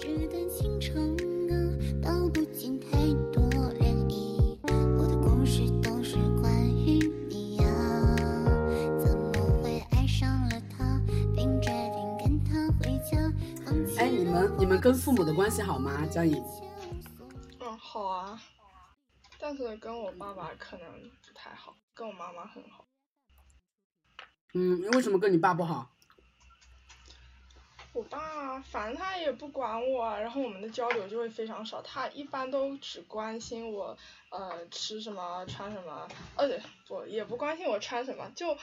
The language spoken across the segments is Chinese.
这段情长啊，道不尽太多涟漪。我的故事都是关于你呀、怎么会爱上了他，并决定跟他回家？放弃哎，你们你们跟父母的关系好吗？江颖，嗯，好啊，但是跟我爸爸可能不太好，跟我妈妈很好。嗯，为什么跟你爸不好？我爸反正他也不管我啊，然后我们的交流就会非常少。他一般都只关心我，呃，吃什么穿什么，呃，不也不关心我穿什么，就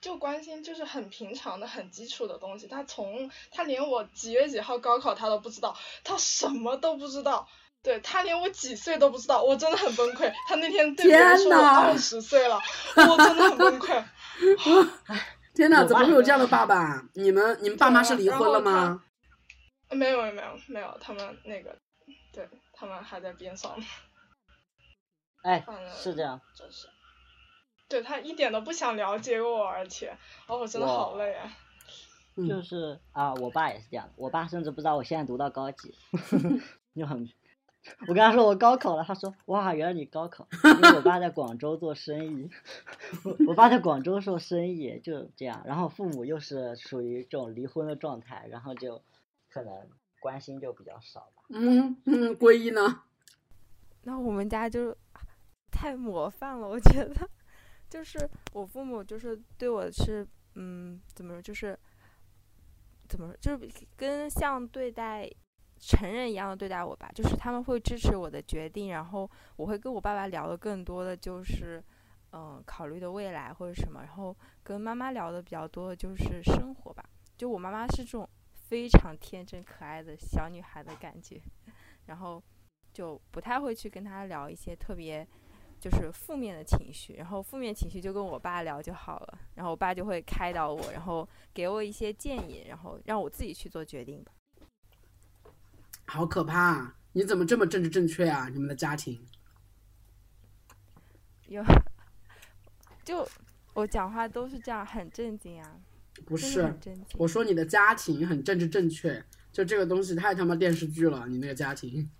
就关心就是很平常的、很基础的东西。他从他连我几月几号高考他都不知道，他什么都不知道。对他连我几岁都不知道，我真的很崩溃。他那天对别人说我二十岁了，我真的很崩溃。天哪，怎么会有这样的爸爸？你们你们爸妈是离婚了吗？没有没有没有没有，他们那个，对他们还在边上呢。哎，是这样，真是，对他一点都不想了解我，而且，哦，我真的好累啊。嗯就是啊，我爸也是这样的，我爸甚至不知道我现在读到高几，就很。我跟他说我高考了，他说哇，原来你高考，因为我爸在广州做生意，我我爸在广州做生意，就这样，然后父母又是属于这种离婚的状态，然后就可能关心就比较少吧。嗯嗯，皈依呢？那我们家就太模范了，我觉得，就是我父母就是对我是嗯怎么说，就是怎么说，就是跟像对待成人一样的对待我吧，就是他们会支持我的决定，然后我会跟我爸爸聊的更多的就是嗯、考虑的未来或者什么，然后跟妈妈聊的比较多的就是生活吧，就我妈妈是这种非常天真可爱的小女孩的感觉，然后。就不太会去跟他聊一些特别就是负面的情绪，然后负面情绪就跟我爸聊就好了，然后我爸就会开导我，然后给我一些建议，然后让我自己去做决定吧。好可怕、啊！你怎么这么政治正确啊？你们的家庭？有，就我讲话都是这样，很正经啊，不是。我说你的家庭很政治正确，就这个东西太他妈电视剧了，你那个家庭。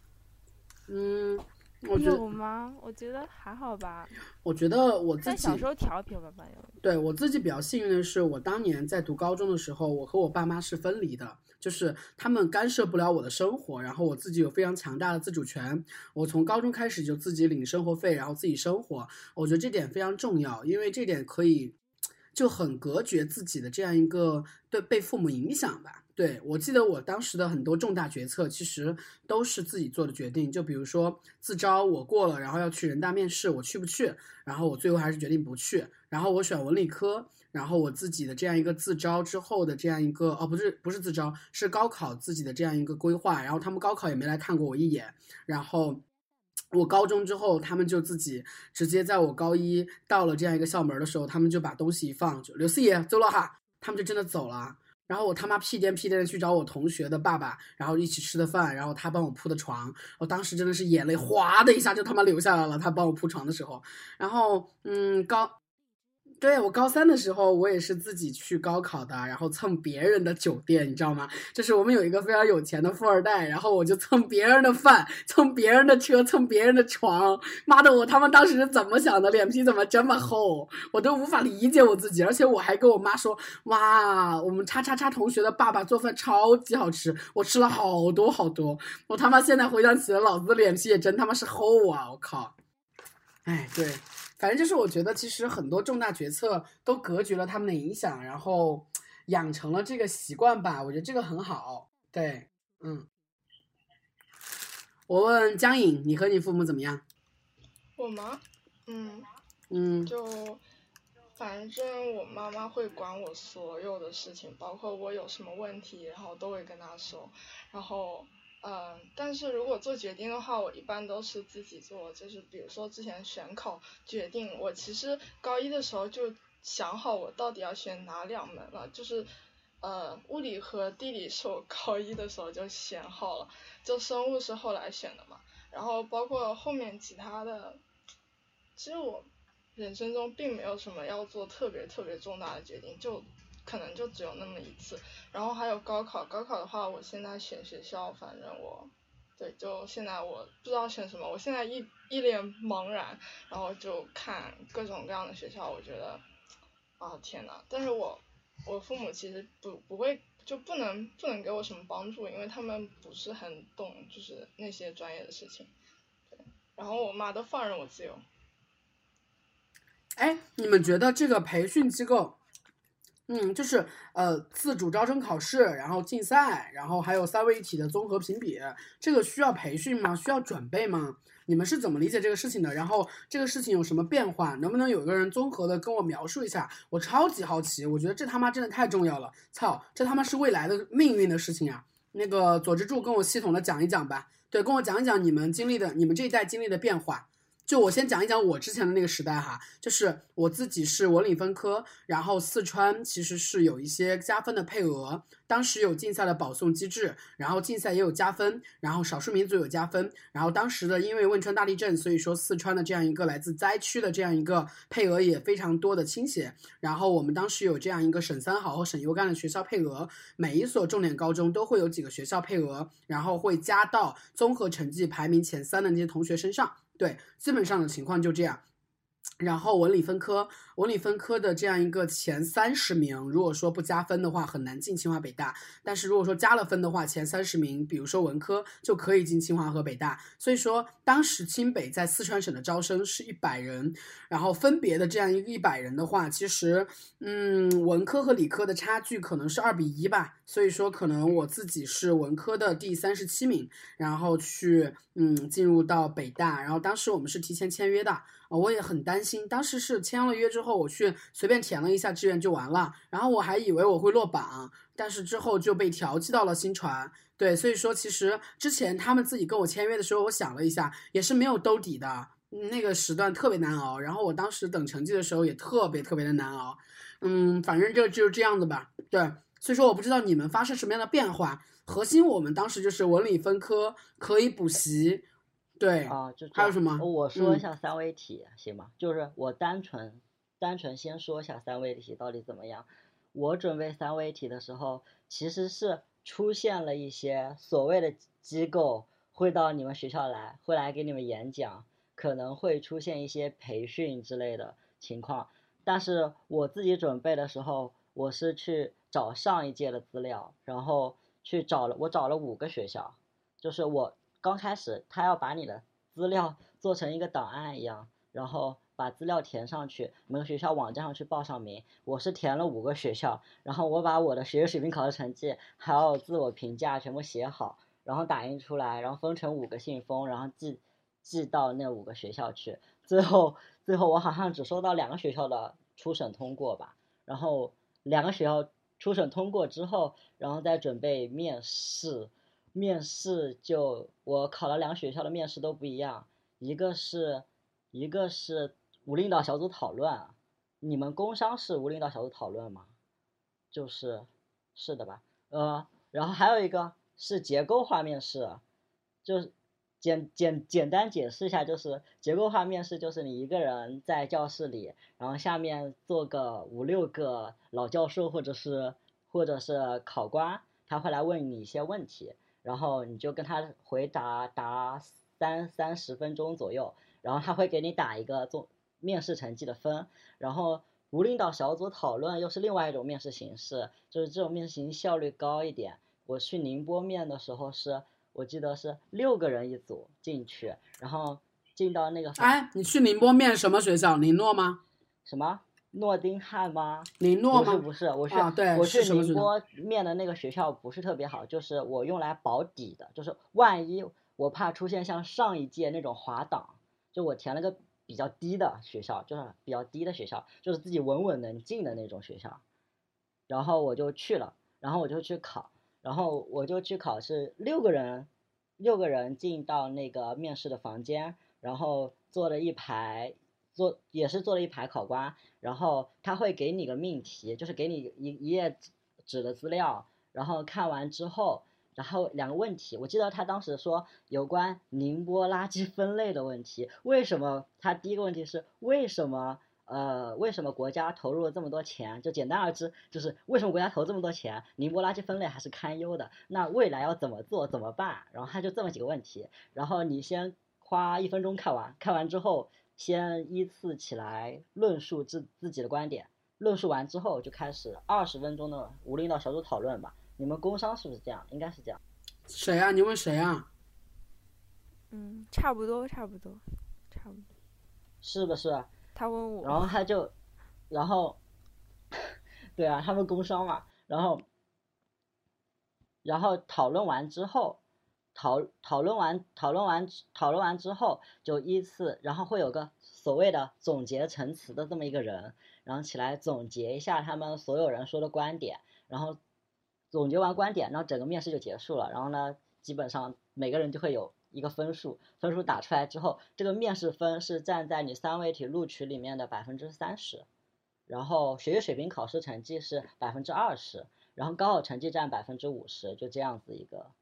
嗯，我觉有得，吗？我觉得还好吧，我觉得我自己小时候调皮，我爸爸有。对我自己比较幸运的是，我当年在读高中的时候，我和我爸妈是分离的，就是他们干涉不了我的生活，然后我自己有非常强大的自主权。我从高中开始就自己领生活费，然后自己生活，我觉得这点非常重要，因为这点可以就很隔绝自己的这样一个对被父母影响吧。对我记得我当时的很多重大决策，其实都是自己做的决定。就比如说自招我过了，然后要去人大面试，我去不去？然后我最后还是决定不去。然后我选文理科，然后我自己的这样一个自招之后的这样一个哦，不是不是自招，是高考自己的这样一个规划。然后他们高考也没来看过我一眼，然后。我高中之后，他们就自己直接在我高一到了这样一个校门的时候，他们就把东西一放，就刘四爷走了哈，他们就真的走了。然后我他妈屁颠屁颠的去找我同学的爸爸，然后一起吃的饭，然后他帮我铺的床，我当时真的是眼泪哗的一下就他妈流下来了。他帮我铺床的时候，然后嗯高，对我高三的时候，我也是自己去高考的，然后蹭别人的酒店，你知道吗？就是我们有一个非常有钱的富二代，然后我就蹭别人的饭，蹭别人的车，蹭别人的床。妈的，我他妈当时是怎么想的？脸皮怎么这么厚？我都无法理解我自己。而且我还跟我妈说，哇，我们叉叉叉同学的爸爸做饭超级好吃，我吃了好多好多。我他妈现在回想起来，老子的脸皮也真他妈是厚啊！我靠。哎，对，反正就是我觉得，其实很多重大决策都隔绝了他们的影响，然后养成了这个习惯吧。我觉得这个很好。对，嗯。我问江颖，你和你父母怎么样？我吗？嗯，嗯就反正我妈妈会管我所有的事情，包括我有什么问题，然后都会跟她说。然后，嗯，但是如果做决定的话，我一般都是自己做。就是比如说之前选考决定，我其实高一的时候就想好我到底要选哪两门了，就是。呃，物理和地理是我高一的时候就选好了，就生物是后来选的嘛。然后包括后面其他的，其实我人生中并没有什么要做特别特别重大的决定，就可能就只有那么一次。然后还有高考，高考的话，我现在选学校，反正我，对，就现在我不知道选什么，我现在一一脸茫然，然后就看各种各样的学校，我觉得，啊天呐，但是我我父母其实不不会就不能不能给我什么帮助，因为他们不是很懂就是那些专业的事情，然后我妈都放任我自由。哎，你们觉得这个培训机构，嗯，就是呃自主招生考试，然后竞赛，然后还有三位一体的综合评比，这个需要培训吗？需要准备吗？你们是怎么理解这个事情的？然后这个事情有什么变化？能不能有一个人综合的跟我描述一下？我超级好奇，我觉得这他妈真的太重要了！操，这他妈是未来的命运的事情啊！那个左之柱跟我系统的讲一讲吧，对，跟我讲一讲你们经历的，你们这一代经历的变化。就我先讲一讲我之前的那个时代哈，就是我自己是文理分科，然后四川其实是有一些加分的配额，当时有竞赛的保送机制，然后竞赛也有加分，然后少数民族有加分，然后当时的因为汶川大地震，所以说四川的这样一个来自灾区的这样一个配额也非常多的倾斜，然后我们当时有这样一个省三好和省优干的学校配额，每一所重点高中都会有几个学校配额，然后会加到综合成绩排名前三的那些同学身上。对，基本上的情况就这样。然后文理分科，文理分科的这样一个前三十名，如果说不加分的话，很难进清华北大。但是如果说加了分的话，前三十名，比如说文科就可以进清华和北大。所以说，当时清北在四川省的招生是一百人，然后分别的这样一个一百人的话，其实，嗯，文科和理科的差距可能是二比一吧。所以说，可能我自己是文科的第三十七名，然后去，嗯，进入到北大。然后当时我们是提前签约的。我也很担心，当时是签了约之后，我去随便填了一下志愿就完了，然后我还以为我会落榜，但是之后就被调剂到了新传。对，所以说其实之前他们自己跟我签约的时候，我想了一下，也是没有兜底的，那个时段特别难熬。然后我当时等成绩的时候也特别特别的难熬。嗯，反正就就是这样子吧。对，所以说我不知道你们发生什么样的变化。核心我们当时就是文理分科可以补习。对啊，就还有什么？我说一下三位题行吗？就是我单纯单纯先说一下三位题到底怎么样。我准备三位题的时候，其实是出现了一些所谓的机构会到你们学校来，会来给你们演讲，可能会出现一些培训之类的情况。但是我自己准备的时候，我是去找上一届的资料，然后去找了我找了五个学校，就是我。刚开始他要把你的资料做成一个档案一样，然后把资料填上去，每个学校网站上去报上名。我是填了五个学校，然后我把我的学业水平考试成绩还有自我评价全部写好，然后打印出来，然后分成五个信封，然后寄寄到那五个学校去。最后最后我好像只收到两个学校的初审通过吧，然后两个学校初审通过之后，然后再准备面试。面试就我考了两个学校的面试都不一样，一个是，一个是无领导小组讨论，你们工商是无领导小组讨论吗？就是，是的吧？呃，然后还有一个是结构化面试，就是简简简单解释一下，就是结构化面试就是你一个人在教室里，然后下面坐个五六个老教授或者是或者是考官，他会来问你一些问题。然后你就跟他回答答三三十分钟左右，然后他会给你打一个做面试成绩的分。然后无领导小组讨论又是另外一种面试形式，就是这种面试形式效率高一点。我去宁波面的时候是，我记得是六个人一组进去，然后进到那个。哎，你去宁波面什么学校？林诺吗？什么？诺丁汉吗？林诺吗？不是不是，我是我去宁波面的那个学校不是特别好，就是我用来保底的，就是万一我怕出现像上一届那种滑档，就我填了个比较低的学校，就是比较低的学校，就是自己稳稳能进的那种学校，然后我就去了，然后我就去考，然后我就去考是六个人，六个人进到那个面试的房间，然后坐了一排。做也是做了一排考官，然后他会给你个命题，就是给你一一页纸的资料，然后看完之后，然后两个问题，我记得他当时说有关宁波垃圾分类的问题，为什么？他第一个问题是为什么？呃，为什么国家投入了这么多钱？就简单而知，就是为什么国家投这么多钱？宁波垃圾分类还是堪忧的，那未来要怎么做？怎么办？然后他就这么几个问题，然后你先花一分钟看完，看完之后先依次起来论述自自己的观点，论述完之后就开始二十分钟的无领导小组讨论吧。你们工商是不是这样？应该是这样。谁啊？你问谁啊？嗯，差不多，差不多，差不多。是不是？他问我，然后他就，然后，对啊，他们工商嘛，然后，然后讨论完之后，讨讨论完讨论完讨论完之后，就依次，然后会有个所谓的总结陈词的这么一个人，然后起来总结一下他们所有人说的观点，然后总结完观点，然后整个面试就结束了，然后呢，基本上每个人就会有。一个分数，分数打出来之后，这个面试分是占在你三位一体录取里面的百分之三十，然后学业水平考试成绩是百分之二十，然后高考成绩占百分之五十，就这样子一个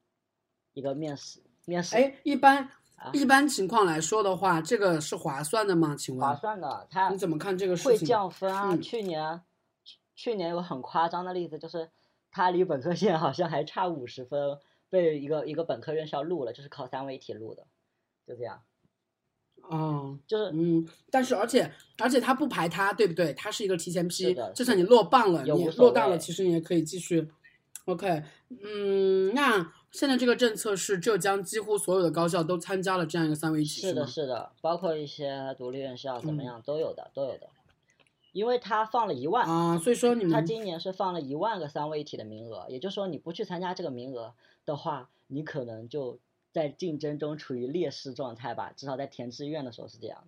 一个面试面试。哎，一般啊一般情况来说的话，这个是划算的吗？请问划算的，他你怎么看这个事情会？降分啊！嗯去年去去年有个很夸张的例子，就是他离本科线好像还差五十分，被一个一个本科院校录了，就是考三位题录的，就这样，哦，就是嗯，但是而且而且他不排他，对不对？他是一个提前批，就算你落榜了，你落档了，其实你也可以继续。OK，嗯，那现在这个政策是浙江几乎所有的高校都参加了这样一个三位一体，是的，是的，包括一些独立院校怎么嗯样、都有的，都有的，因为他放了一万，啊，所以说你们他今年是放了一万个三位一体的名额，也就是说你不去参加这个名额的话，你可能就在竞争中处于劣势状态吧，至少在填志愿的时候是这样。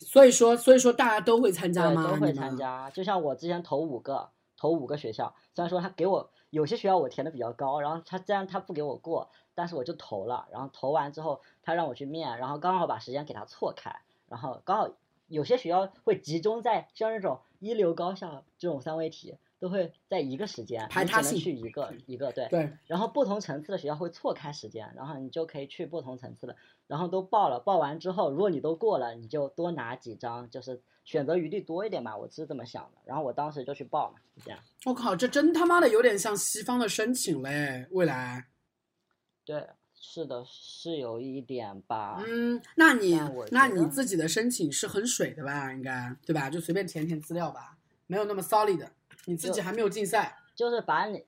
所以说所以说大家都会参加对，吗？都会。参加。就像我之前投五个，投五个学校，虽然说他给我有些学校我填的比较高，然后他虽然他不给我过，但是我就投了，然后投完之后他让我去面，然后刚好把时间给他错开，然后刚好有些学校会集中在像那种一流高校这种三位题。都会在一个时间，排他性去一个一个对，对，然后不同层次的学校会错开时间，然后你就可以去不同层次的，然后都报了，报完之后，如果你都过了，你就多拿几张，就是选择余地多一点嘛，我是这么想的。然后我当时就去报嘛，就这样。我靠，这真他妈的有点像西方的申请嘞，未来。对，是的，是有一点吧。嗯，那你那你自己的申请是很水的吧？应该对吧？就随便填填资料吧，没有那么 solid 的。你自己还没有竞赛，就是把你，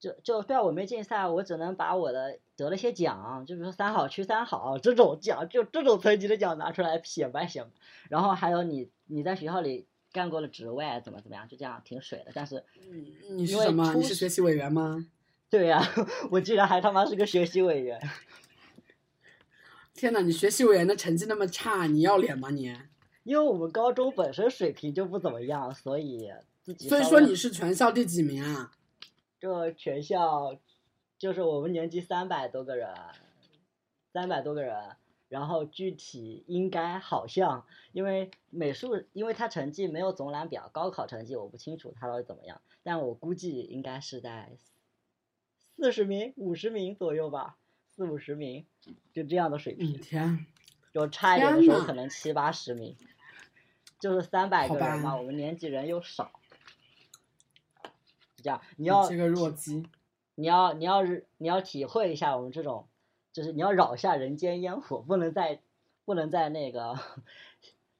就就对啊，我没竞赛，我只能把我的得了些奖，就比如说三好区三好这种奖，就这种层级的奖拿出来显摆显摆。然后还有你你在学校里干过的职位怎么怎么样，就这样挺水的。但是你是什么？你是学习委员吗？对呀、我居然还他妈是个学习委员。天呐，你学习委员的成绩那么差，你要脸吗你？因为我们高中本身水平就不怎么样，所以自己所以说你是全校第几名啊？这全校就是我们年级三百多个人，三百多个人，然后具体应该好像因为美术，因为他成绩没有总览表，高考成绩我不清楚他到底怎么样，但我估计应该是在四十名、五十名左右吧，四五十名，就这样的水平。嗯天，就差一点的时候可能七八十名，就是三百好个人嘛，我们年级人又少，你要这个弱鸡，你要你要是你要体会一下我们这种，就是你要扰一下人间烟火，不能在不能在那个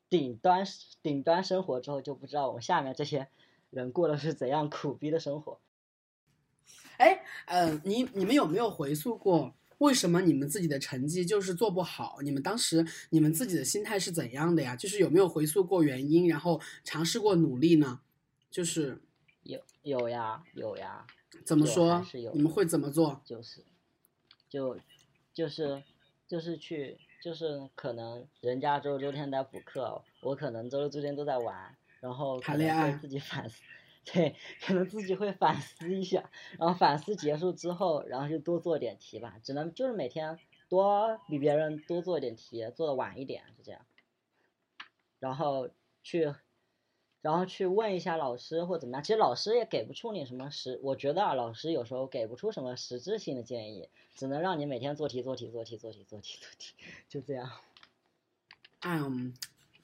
顶端顶端生活之后就不知道我们下面这些人过的是怎样苦逼的生活。哎，呃，你你们有没有回溯过，为什么你们自己的成绩就是做不好？你们当时你们自己的心态是怎样的呀？就是有没有回溯过原因，然后尝试过努力呢？就是有有呀有呀，怎么说是有？你们会怎么做？就是，就就是就是去就是可能人家周六周天在补课，我可能周六周天都在玩，然后谈恋爱自己反思，对，可能自己会反思一下，然后反思结束之后，然后就多做点题吧，只能就是每天多比别人多做点题，做的晚一点，就这样，然后去。然后去问一下老师或怎么样，其实老师也给不出你什么实，我觉得啊，老师有时候给不出什么实质性的建议，只能让你每天做题做题做题做题做题做题，就这样。嗯，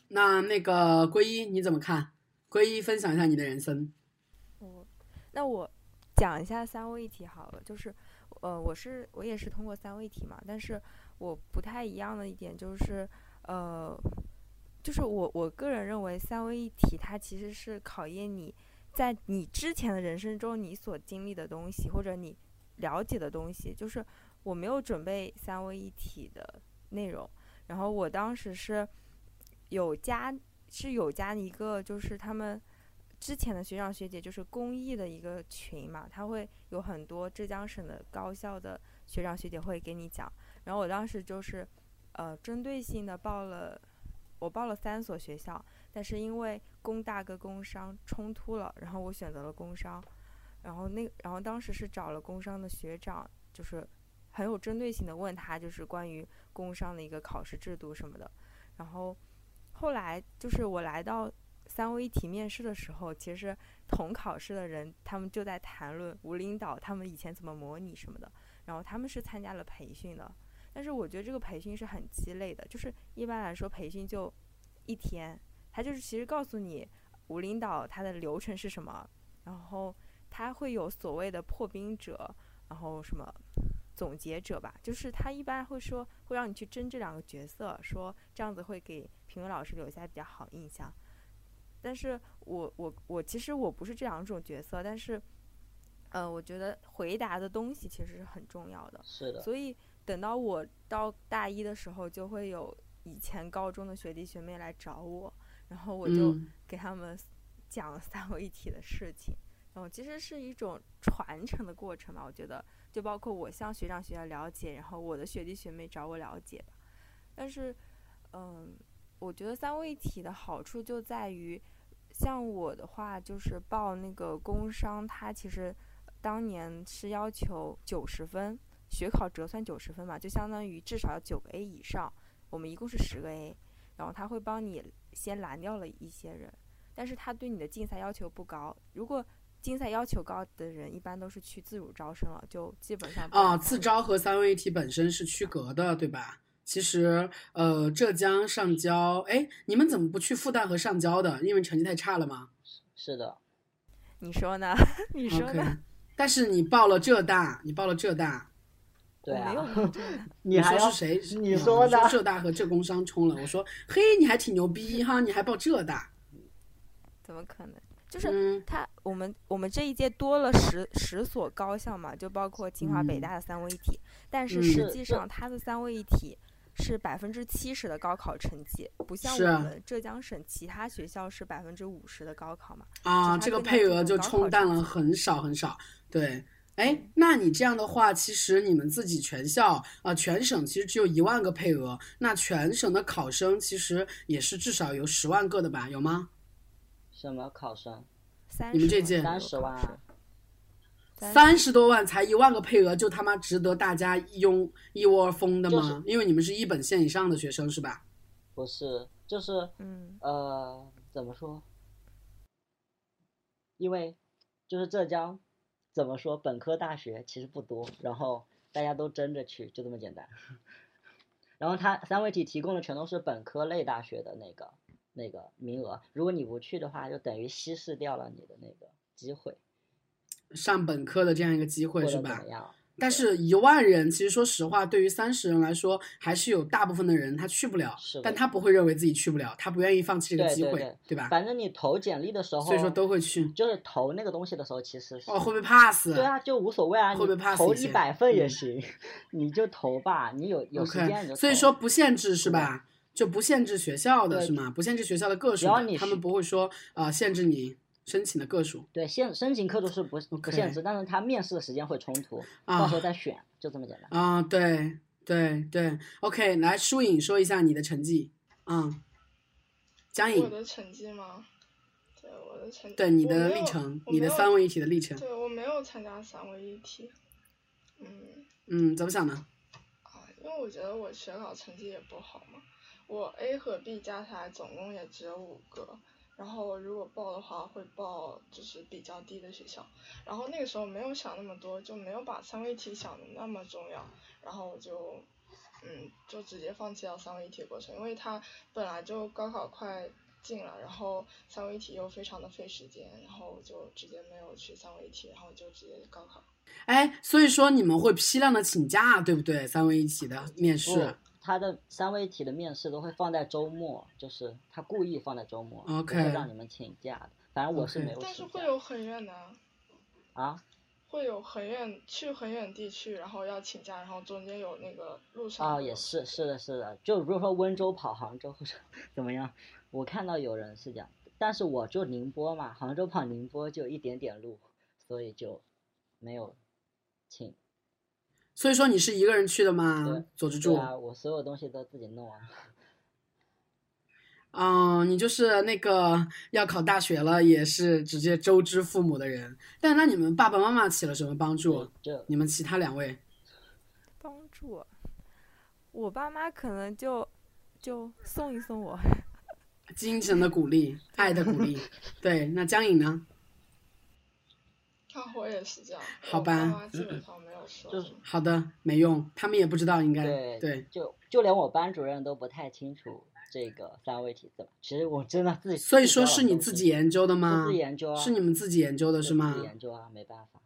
那那个归一你怎么看？归一分享一下你的人生。我那我讲一下三位一体好了，就是呃，我是我也是通过三位一体嘛，但是我不太一样的一点就是呃，就是我我个人认为三位一体它其实是考验你在你之前的人生中你所经历的东西或者你了解的东西，就是我没有准备三位一体的内容，然后我当时是有加是有加一个就是他们。之前的学长学姐就是公益的一个群嘛，他会有很多浙江省的高校的学长学姐会给你讲。然后我当时就是，呃，针对性的报了，我报了三所学校，但是因为工大跟工商冲突了，然后我选择了工商。然后那然后当时是找了工商的学长，就是很有针对性的问他，就是关于工商的一个考试制度什么的。然后后来就是我来到。三位一体面试的时候，其实同考试的人他们就在谈论无领导他们以前怎么模拟什么的，然后他们是参加了培训的，但是我觉得这个培训是很鸡肋的，就是一般来说培训就一天，他就是其实告诉你吴领导他的流程是什么，然后他会有所谓的破冰者，然后什么总结者吧，就是他一般会说会让你去争这两个角色，说这样子会给评委老师留下比较好印象。但是我我我其实我不是这两种角色，但是，呃，我觉得回答的东西其实是很重要的。是的。所以等到我到大一的时候，就会有以前高中的学弟学妹来找我，然后我就给他们讲三位一体的事情，然后其实是一种传承的过程嘛。我觉得就包括我向学长学姐了解，然后我的学弟学妹找我了解但是，嗯。我觉得三位一体的好处就在于，像我的话，就是报那个工商，它其实当年是要求九十分，学考折算九十分嘛，就相当于至少要九个 A 以上。我们一共是十个 A，然后他会帮你先拦掉了一些人，但是他对你的竞赛要求不高。如果竞赛要求高的人，一般都是去自主招生了，就基本上啊，自招和三位一体本身是区隔的，对吧？其实，呃，浙江上交，哎，你们怎么不去复旦和上交的？因为成绩太差了吗？是的。你说呢？你说呢？但是你报了浙大，你报了浙大。对啊。你说是谁？你说的。浙大和浙工商冲了。我说，嘿，你还挺牛逼哈，你还报浙大。怎么可能？就是他，我们我们这一届多了十十所高校嘛，就包括清华、北大的三位一体，但是实际上它的三位一体。是百分之七十的高考成绩，不像我们浙江省其他学校是百分之五十的高考嘛？啊，这个配额就冲淡了很少很少。对，哎，那你这样的话，其实你们自己全校啊，全省其实只有一万个配额，那全省的考生其实也是至少有十万个的吧？有吗？什么考生？你们这届三十万。啊三十多万才一万个配额，就他妈值得大家一拥一窝蜂的吗？因为你们是一本线以上的学生是吧？不是，就是嗯呃，怎么说？因为就是浙江，怎么说？本科大学其实不多，然后大家都争着去，就这么简单。然后它三位体提供的全都是本科类大学的那个那个名额，如果你不去的话，就等于稀释掉了你的那个机会。上本科的这样一个机会是吧？但是一万人，其实说实话，对于三十人来说，还是有大部分的人他去不了。但他不会认为自己去不了，他不愿意放弃这个机会，对吧？反正你投简历的时候，所以说都会去。就是投那个东西的时候，其实哦会不会 pass？对啊，就无所谓啊，会不会 pass？投一百份也行，你就投吧，你有有时间就。所以说不限制是吧？就不限制学校的是吗？不限制学校的个数，他们不会说啊限制你。申请的个数对，限申请课数是不不限制，但是他面试的时间会冲突，到时候再选，就这么简单。啊，对对对，OK，来舒颖说一下你的成绩，嗯，江颖。我的成绩吗？对，我的成绩。对你的历程，你的三位一体的历程。对我没有参加三位一体，嗯。嗯，怎么想呢？啊，因为我觉得我学考成绩也不好嘛，我 A 和 B 加起来总共也只有五个。然后如果报的话会报就是比较低的学校，然后那个时候没有想那么多，就没有把三位一体想的那么重要，然后我就嗯就直接放弃了三位一体的过程，因为它本来就高考快近了，然后三位一体又非常的费时间，然后我就直接没有去三位一体，然后就直接高考。哎，所以说你们会批量的请假，对不对？三位一体的面试不，他的三位一体的面试都会放在周末，就是他故意放在周末会让你们请假的。反正我是没有但是会有很远的啊，啊。会有很远去很远地区，然后要请假，然后中间有那个路上啊，也是，是的，是的，就比如说温州跑杭州或者 怎么样，我看到有人是这样，但是我就宁波嘛，杭州跑宁波就一点点路，所以就没有请。所以说你是一个人去的吗对？左之助，对啊，我所有东西都自己弄啊。嗯，你就是那个要考大学了，也是直接周知父母的人。但那你们爸爸妈妈起了什么帮助？就你们其他两位？帮助我爸妈可能就就送一送我，精神的鼓励，爱的鼓励。对，那江颖呢？啊，我也是这样。好吧基本上没有说就是。好的，没用，他们也不知道应该对对。就就连我班主任都不太清楚这个三位体怎么。其实我真的自己。所以说是你自己研究的吗？自己研究啊。是你们自己研究的是吗自己？研究啊，没办法。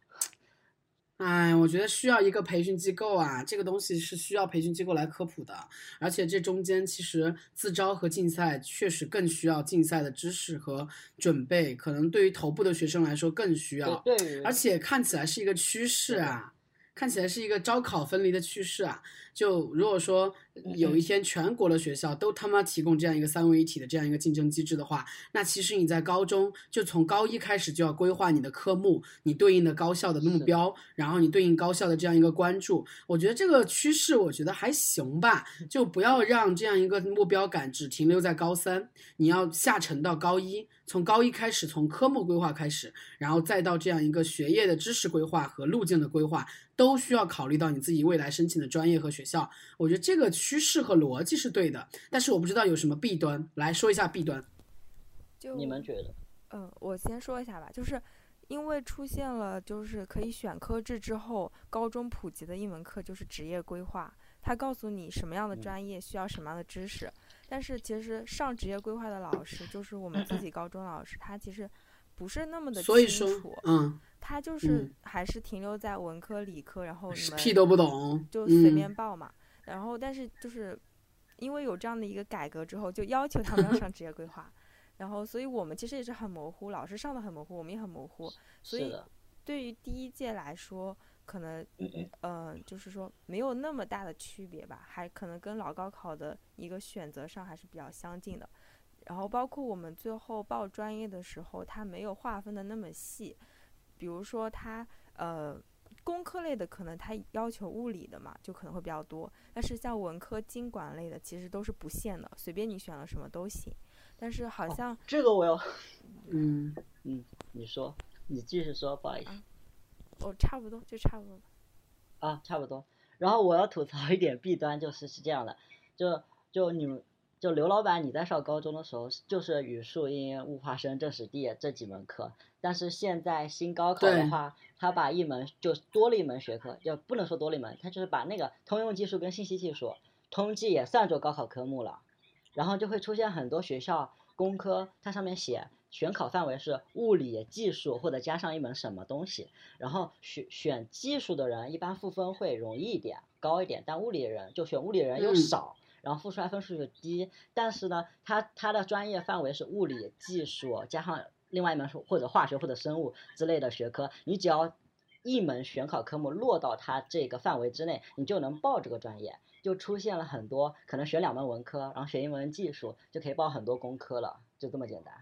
哎，我觉得需要一个培训机构啊，这个东西是需要培训机构来科普的，而且这中间其实自招和竞赛确实更需要竞赛的知识和准备，可能对于头部的学生来说更需要，对，而且看起来是一个趋势啊，看起来是一个招考分离的趋势啊。就如果说有一天全国的学校都他妈提供这样一个三位一体的这样一个竞争机制的话，那其实你在高中就从高一开始就要规划你的科目，你对应的高校的目标，然后你对应高校的这样一个关注。我觉得这个趋势，我觉得还行吧，就不要让这样一个目标感只停留在高三，你要下沉到高一，从高一开始，从科目规划开始，然后再到这样一个学业的知识规划和路径的规划，都需要考虑到你自己未来申请的专业和学校。我觉得这个趋势和逻辑是对的，但是我不知道有什么弊端，来说一下弊端。就你们觉得？嗯，我先说一下吧，就是因为出现了就是可以选科制之后，高中普及的一门课就是职业规划，他告诉你什么样的嗯专业需要什么样的知识。但是其实上职业规划的老师，就是我们自己高中老师，他其实不是那么的所以说清楚，，嗯，他就是嗯还是停留在文科、理科，然后你们屁都不懂，就随嗯便报嘛。然后，但是就是因为有这样的一个改革之后，就要求他们要上职业规划，然后所以我们其实也是很模糊，老师上的很模糊，我们也很模糊。所以，对于第一届来说，可能呃就是说没有那么大的区别吧，还可能跟老高考的一个选择上还是比较相近的。然后包括我们最后报专业的时候，它没有划分的那么细，比如说它呃工科类的可能它要求物理的嘛，就可能会比较多。但是像文科、经管类的其实都是不限的，随便你选了什么都行。但是好像这个我要。嗯嗯，你说，你继续说，不好意思。哦差不多就差不多吧。啊，差不多。然后我要吐槽一点弊端，就是是这样的，就就你们就刘老板，你在上高中的时候就是语数英、物化生、政史地这几门课，但是现在新高考的话，他把一门就多了一门学科，就不能说多了一门，他就是把那个通用技术跟信息技术、通计也算作高考科目了，然后就会出现很多学校工科，它上面写。选考范围是物理、技术或者加上一门什么东西，然后选选技术的人一般赋分会容易一点、高一点，但物理的人就选物理的人又嗯少，然后复出来分数就低。但是呢，他他的专业范围是物理、技术加上另外一门或者化学或者生物之类的学科，你只要一门选考科目落到他这个范围之内，你就能报这个专业。就出现了很多可能学两门文科，然后选一门技术，就可以报很多工科了，就这么简单。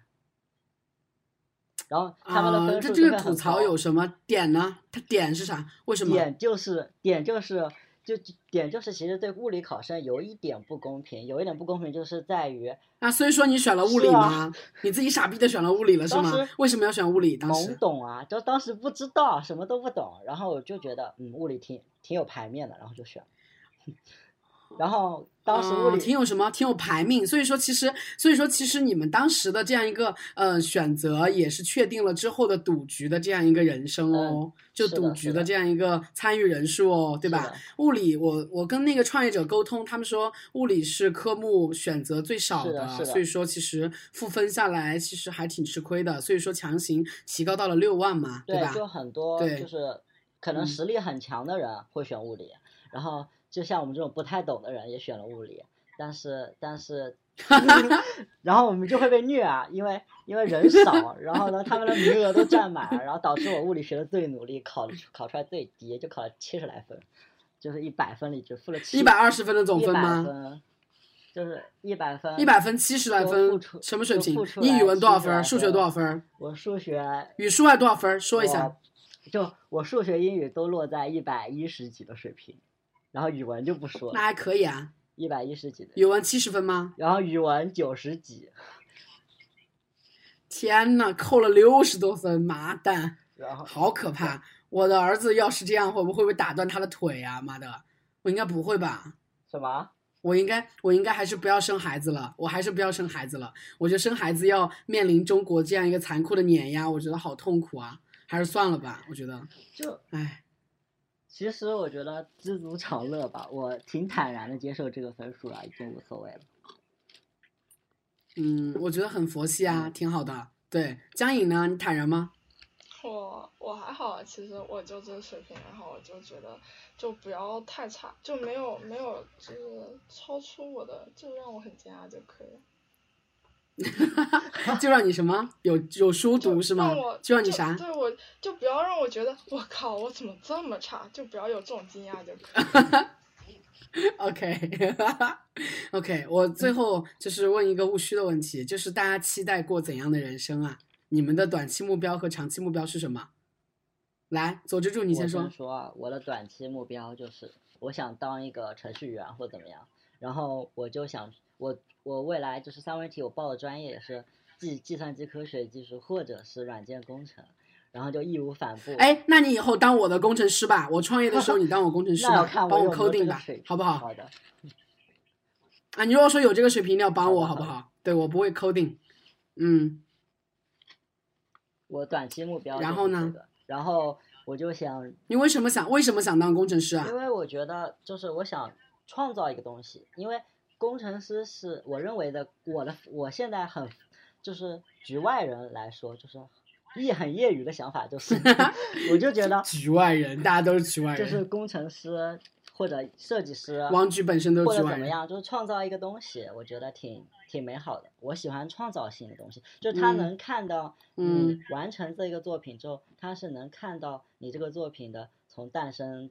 然后他们的啊，分数这这个吐就会很高槽有什么点呢？它点是啥？为什么？点就是点就是就就点就是其实对物理考生有一点不公平，有一点不公平就是在于啊，所以说你选了物理吗？你自己傻逼的选了物理了是吗？为什么要选物理？当懵懂啊，就当时不知道什么都不懂，然后我就觉得嗯物理挺挺有排面的，然后就选了。然后当时物嗯理、挺有什么，挺有排命。所以说，其实，所以说，其实你们当时的这样一个呃选择，也是确定了之后的赌局的这样一个人生哦，就赌局的这样一个参与人数哦，对吧？物理，我我跟那个创业者沟通，他们说物理是科目选择最少是的的所以说其实赋分下来其实还挺吃亏的，所以说强行提高到了六万嘛，对，吧？就很多对就是可能嗯实力很强的人会选物理，然后就像我们这种不太懂的人也选了物理，但是但是，然后我们就会被虐啊，因为因为人少，然后呢他们的名额都占满了，然后导致我物理学的最努力，考考出来最低，就考了七十来分，就是一百分里只负了七一百二十分的总分吗？分，就是一百分，一百分七十来分，什么水平你语文多少分？数学多少分？我数学语数外多少分？说一下。就我数学、英语都落在一百一十几的水平，然后语文就不说了，那还可以啊。一百一十几的，语文七十分吗？然后语文九十几，天呐，扣了六十多分，妈蛋，然后好可怕！我的儿子要是这样，会不会被打断他的腿啊？妈的，我应该不会吧？什么？我应该，我应该还是不要生孩子了，我还是不要生孩子了。我觉得生孩子要面临中国这样一个残酷的碾压，我觉得好痛苦啊，还是算了吧。我觉得，就唉，其实我觉得知足常乐吧，我挺坦然的接受这个分数了，已经无所谓了。嗯，我觉得很佛系啊，挺好的。对，江颖呢？你坦然吗？我我还好，啊其实我就这水平，然后我就觉得就不要太差，就没有没有就是超出我的，就让我很惊讶就可以了。就让你什么有有书读是吗？就让你啥？对，我就不要让我觉得我靠，我怎么这么差，就不要有这种惊讶就可以了。OK，OK，我最后就是问一个务虚的问题，就是大家期待过怎样的人生啊？你们的短期目标和长期目标是什么？来，左之助你我先说。说啊，我的短期目标就是我想当一个程序员或怎么样，然后我就想我我未来就是三位一体，我报的专业也是计计算机科学技术或者是软件工程，然后就义无反顾。哎，那你以后当我的工程师吧，我创业的时候你当我工程师 吧，帮我 coding 吧好不好？好的，啊，你如果说有这个水平，你要帮我好不好？对我不会 coding，嗯，我短期目标然后呢？然后我就想你为什么想为什么想当工程师啊因？为我觉得就是我想创造一个东西，因为工程师是我认为的，我的我现在很就是局外人来说，就是一很业余的想法，就是 我就觉得局外人，大家都是局外人。就是工程师或者设计师王局本身都或是局外人。者怎么样，就是创造一个东西，我觉得挺挺美好的。我喜欢创造性的东西，就是他嗯能看到嗯你完成这个作品之后，他是能看到你这个作品的从诞生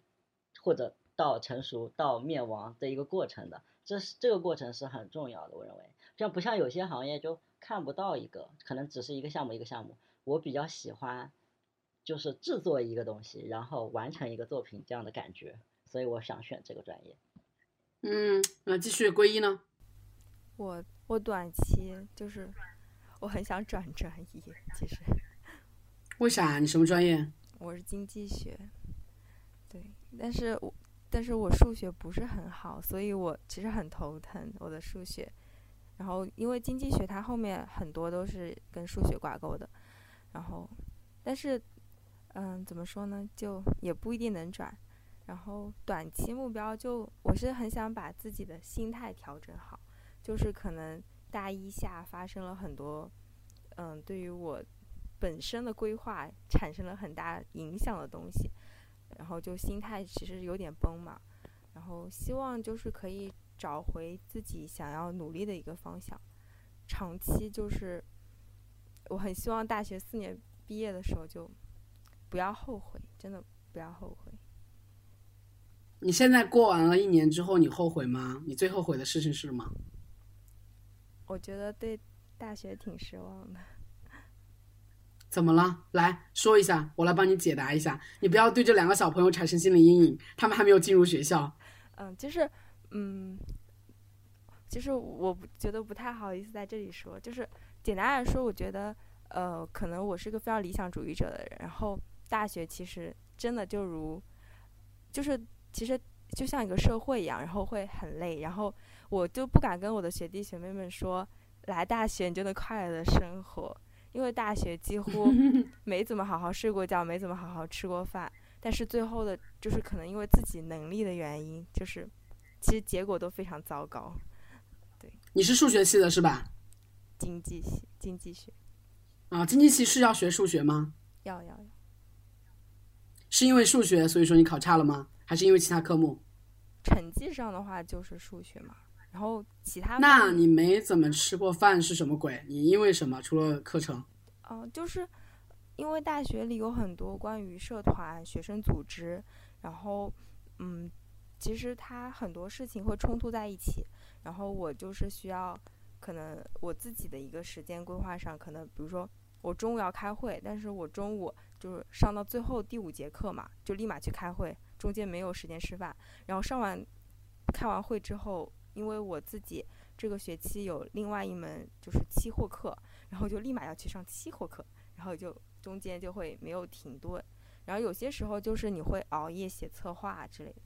或者到成熟到灭亡的一个过程的。这是这个过程是很重要的，我认为。这样不像有些行业就看不到一个，可能只是一个项目一个项目。我比较喜欢就是制作一个东西，然后完成一个作品这样的感觉，所以我想选这个专业。嗯，那继续归一呢？我我短期就是我很想转专业，其实为啥？你什么专业？我是经济学，对，但是我但是我数学不是很好，所以我其实很头疼我的数学。然后因为经济学它后面很多都是跟数学挂钩的，然后但是嗯怎么说呢，就也不一定能转。然后短期目标就我是很想把自己的心态调整好，就是可能大一下发生了很多嗯对于我本身的规划产生了很大影响的东西，然后就心态其实有点崩嘛，然后希望就是可以找回自己想要努力的一个方向，长期就是我很希望大学四年毕业的时候就不要后悔，真的不要后悔。你现在过完了一年之后，你后悔吗？你最后悔的事情是什么？我觉得对大学挺失望的。怎么了？来说一下，我来帮你解答一下。你不要对这两个小朋友产生心理阴影，他们还没有进入学校。嗯，就是嗯，其实我觉得不太好意思在这里说，就是简单来说，我觉得呃，可能我是个非常理想主义者的人，然后大学其实真的就如，就是其实就像一个社会一样，然后会很累，然后我就不敢跟我的学弟学妹们说，来大学你就能快乐的生活，因为大学几乎 没怎么好好睡过觉，没怎么好好吃过饭，但是最后的，就是可能因为自己能力的原因，就是其实结果都非常糟糕。对你是数学系的是吧？经济系，经济学，啊，经济系是要学数学吗？要要要，是因为数学所以说你考差了吗？还是因为其他科目？成绩上的话就是数学嘛，然后其他那你没怎么吃过饭是什么鬼？你因为什么？除了课程？嗯、就是因为大学里有很多关于社团、学生组织，然后嗯，其实它很多事情会冲突在一起，然后我就是需要可能我自己的一个时间规划上，可能比如说我中午要开会，但是我中午就是上到最后第五节课嘛，就立马去开会，中间没有时间吃饭，然后上完开完会之后，因为我自己这个学期有另外一门就是期货课，然后就立马要去上期货课，然后就中间就会没有停顿，然后有些时候就是你会熬夜写策划之类的。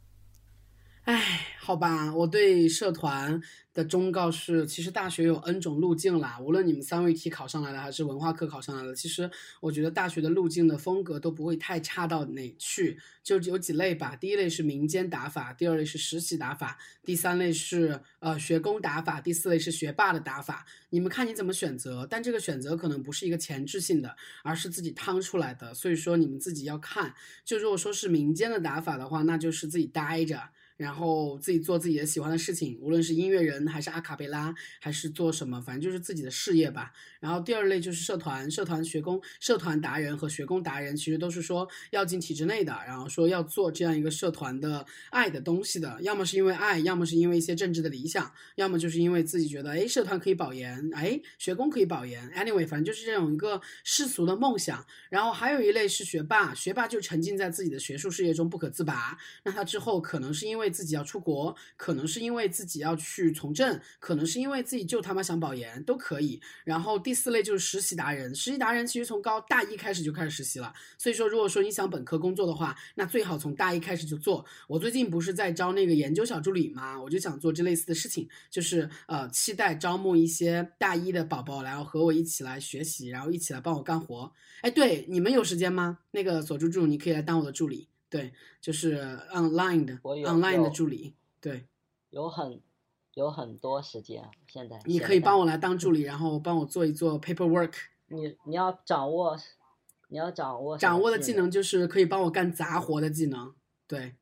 唉，好吧，我对社团的忠告是，其实大学有 N 种路径啦，无论你们三位一体考上来的，还是文化课考上来的，其实我觉得大学的路径的风格都不会太差到哪去，就有几类吧。第一类是民间打法，第二类是实习打法，第三类是呃学工打法，第四类是学霸的打法。你们看你怎么选择，但这个选择可能不是一个前置性的，而是自己趟出来的，所以说你们自己要看。就如果说是民间的打法的话，那就是自己待着。然后自己做自己的喜欢的事情，无论是音乐人还是阿卡贝拉，还是做什么，反正就是自己的事业吧。然后第二类就是社团，社团学工、社团达人和学工达人，其实都是说要进体制内的，然后说要做这样一个社团的爱的东西的，要么是因为爱，要么是因为一些政治的理想，要么就是因为自己觉得，哎，社团可以保研，哎，学工可以保研，anyway，反正就是这种一个世俗的梦想。然后还有一类是学霸，学霸就沉浸在自己的学术事业中不可自拔，那他之后可能是因为为自己要出国，可能是因为自己要去从政，可能是因为自己就他妈想保研，都可以。然后第四类就是实习达人，实习达人其实从高大一开始就开始实习了，所以说如果说你想本科工作的话，那最好从大一开始就做。我最近不是在招那个研究小助理吗？我就想做这类似的事情，就是呃期待招募一些大一的宝宝，然后和我一起来学习，然后一起来帮我干活。哎，对，你们有时间吗？那个锁住住，你可以来当我的助理。对，就是 online 的 online 的助理。对，有很有很多时间，现在你可以帮我，来当助理，然后帮我做一做 paperwork。你你要掌握，你要掌握掌握的技能就是可以帮我干杂活的技能。对，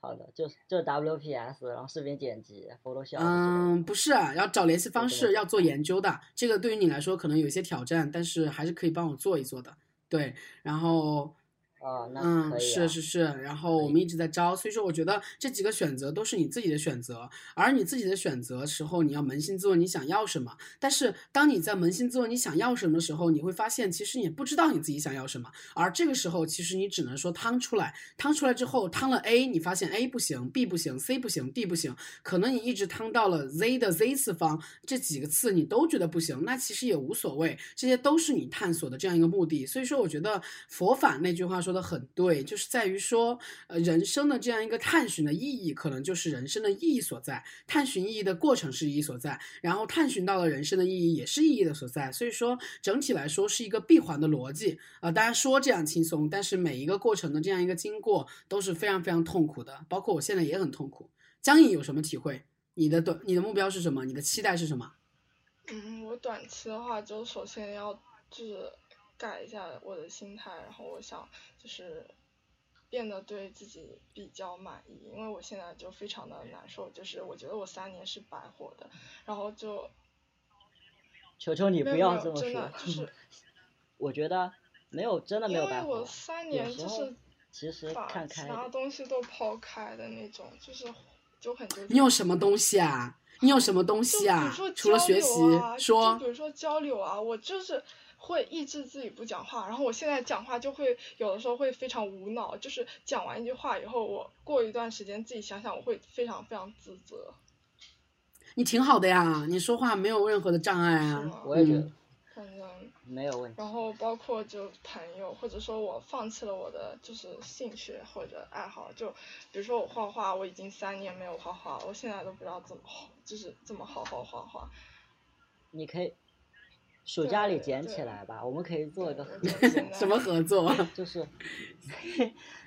好的，就是就 WPS，然后视频剪辑、Photoshop。嗯，不是啊，要找联系方式，要做研究的。这个对于你来说可能有一些挑战，但是还是可以帮我做一做的。对，然后啊，那。是是是，然后我们一直在招，所以说我觉得这几个选择都是你自己的选择，而你自己的选择时候，你要扪心自问你想要什么。但是当你在扪心自问你想要什么的时候，你会发现其实你不知道你自己想要什么，而这个时候其实你只能说趟出来，趟出来之后趟了 A，你发现 A 不行，B 不行，C 不行，D 不行，可能你一直趟到了 Z 的 Z 次方，这几个次你都觉得不行，那其实也无所谓，这些都是你探索的这样一个目的。所以说，我觉得佛法那句话说说的很对，就是在于说，呃，人生的这样一个探寻的意义，可能就是人生的意义所在。探寻意义的过程是意义所在，然后探寻到了人生的意义，也是意义的所在。所以说，整体来说是一个闭环的逻辑啊、当然说这样轻松，但是每一个过程的这样一个经过都是非常非常痛苦的，包括我现在也很痛苦。江颖有什么体会？你的短，你的目标是什么？你的期待是什么？嗯，我短期的话，就首先要就是改一下我的心态，然后我想就是变得对自己比较满意，因为我现在就非常的难受，就是我觉得我三年是白活的，然后就求求你不要这么说的就是，我觉得没有真的没因为我有白活。三年就是其实把看其他东西都抛开的那种，就是就很纠结。你有什么东西啊？你有什么东西啊？除了学习，啊，说就比如说交流啊，我就是会抑制自己不讲话，然后我现在讲话就会有的时候会非常无脑，就是讲完一句话以后，我过一段时间自己想想，我会非常非常自责。你挺好的呀，你说话没有任何的障碍啊。我也觉得嗯，反正没有问题。然后包括就朋友，或者说我放弃了我的就是兴趣或者爱好，就比如说我画画，我已经三年没有画画，我现在都不知道怎么好，就是这么好好画画。你可以暑假里捡起来吧，我们可以做一个合什么合作？就是，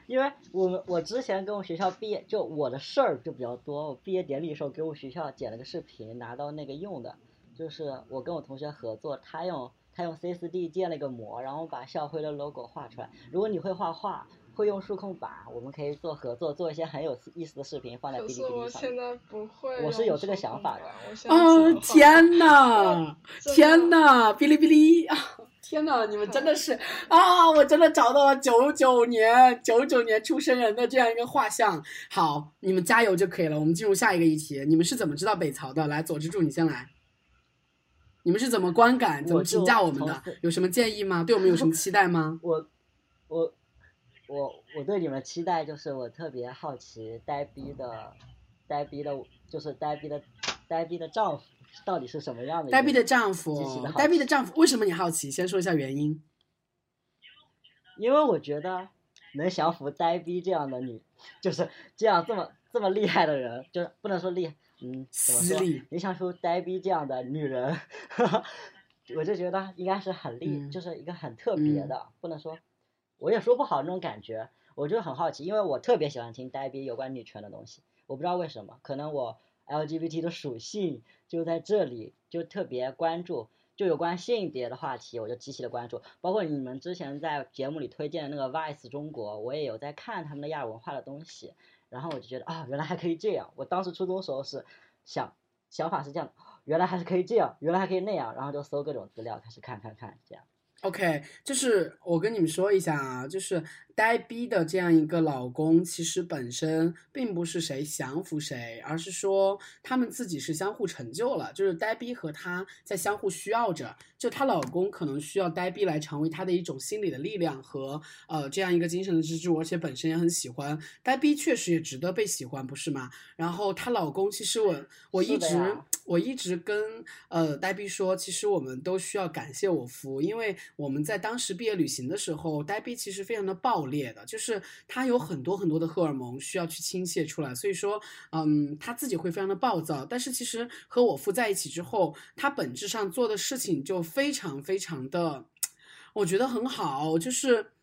因为我们我之前跟我学校毕业，就我的事儿就比较多。我毕业典礼的时候给我学校剪了个视频，拿到那个用的，就是我跟我同学合作，他用他用 C 4 D 建了一个模，然后把校徽的 logo 画出来。如果你会画画，会用数控板，我们可以做合作，做一些很有意思的视频放在哔哩可是我哔哩上面。现在不会。我是有这个想法的。我现在哦天呐，天呐，哔哩哔哩啊！天呐，你们真的是 啊！我真的找到了九九年九九年出生人的这样一个画像。好，你们加油就可以了。我们进入下一个议题，你们是怎么知道北曹的？来，左之助，你先来。你们是怎么观感、怎么评价我们的？有什么建议吗？对我们有什么期待吗？我我我我对你们期待就是我特别好奇呆逼的呆逼的，就是呆逼的呆逼的丈夫到底是什么样的？呆逼的丈夫呆逼的丈夫，为什么你好奇？先说一下原因。因为我觉得能降服呆逼这样的女，就是这样这么这么厉害的人，就是不能说厉害，嗯，怎么说？能降服呆逼这样的女人，我就觉得应该是很厉，嗯就是一个很特别的，不能说，我也说不好那种感觉。我就很好奇，因为我特别喜欢听呆逼有关女权的东西，我不知道为什么，可能我 LGBT 的属性就在这里，就特别关注。就有关性别的话题，我就极其的关注。包括你们之前在节目里推荐的那个 Vice 中国，我也有在看他们的亚文化的东西。然后我就觉得啊，原来还可以这样。我当时初中时候是想想法是这样，原来还是可以这样，原来还可以那样，然后就搜各种资料，开始看看看这样。OK，就是我跟你们说一下啊，就是呆逼的这样一个老公，其实本身并不是谁降服谁，而是说他们自己是相互成就了，就是呆逼和她在相互需要着，就她老公可能需要呆逼来成为她的一种心理的力量和呃这样一个精神的支柱，而且本身也很喜欢呆逼，确实也值得被喜欢，不是吗？然后她老公，其实我我一直我一直跟呃呆逼说，其实我们都需要感谢我夫，因为我们在当时毕业旅行的时候，呆逼其实非常的爆裂的，就是他有很多很多的荷尔蒙需要去倾泻出来，所以说，嗯，他自己会非常的暴躁，但是其实和我夫在一起之后，他本质上做的事情就非常非常的，我觉得很好，就是。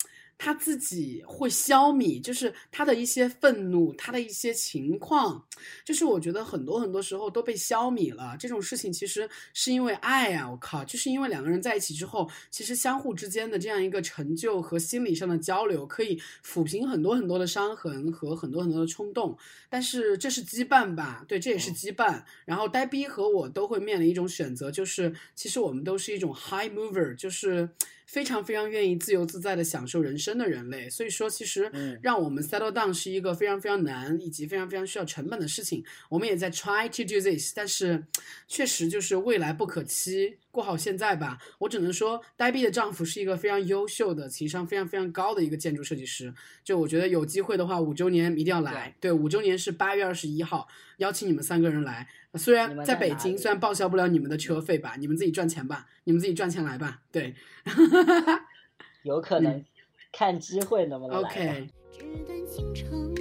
他自己会消弭，就是他的一些愤怒，他的一些情况，就是我觉得很多很多时候都被消弭了。这种事情其实是因为爱啊，我靠，就是因为两个人在一起之后，其实相互之间的这样一个成就和心理上的交流，可以抚平很多很多的伤痕和很多很多的冲动。但是这是羁绊吧？对，这也是羁绊。然后呆逼和我都会面临一种选择，就是其实我们都是一种 high mover，就是非常非常愿意自由自在的享受人生的人类。所以说，其实嗯让我们 settle down 是一个非常非常难以及非常非常需要成本的事情。我们也在 try to do this，但是确实就是未来不可期。过好现在吧，我只能说，呆逼的丈夫是一个非常优秀的、情商非常非常高的一个建筑设计师。就我觉得有机会的话，五周年一定要来。对，五周年是八月二十一号，邀请你们三个人来。虽然在北京，虽然报销不了你们的车费吧，你们自己赚钱吧，你们自己赚钱来吧。对 有可能看机会能不能来。，OK。纸短情长，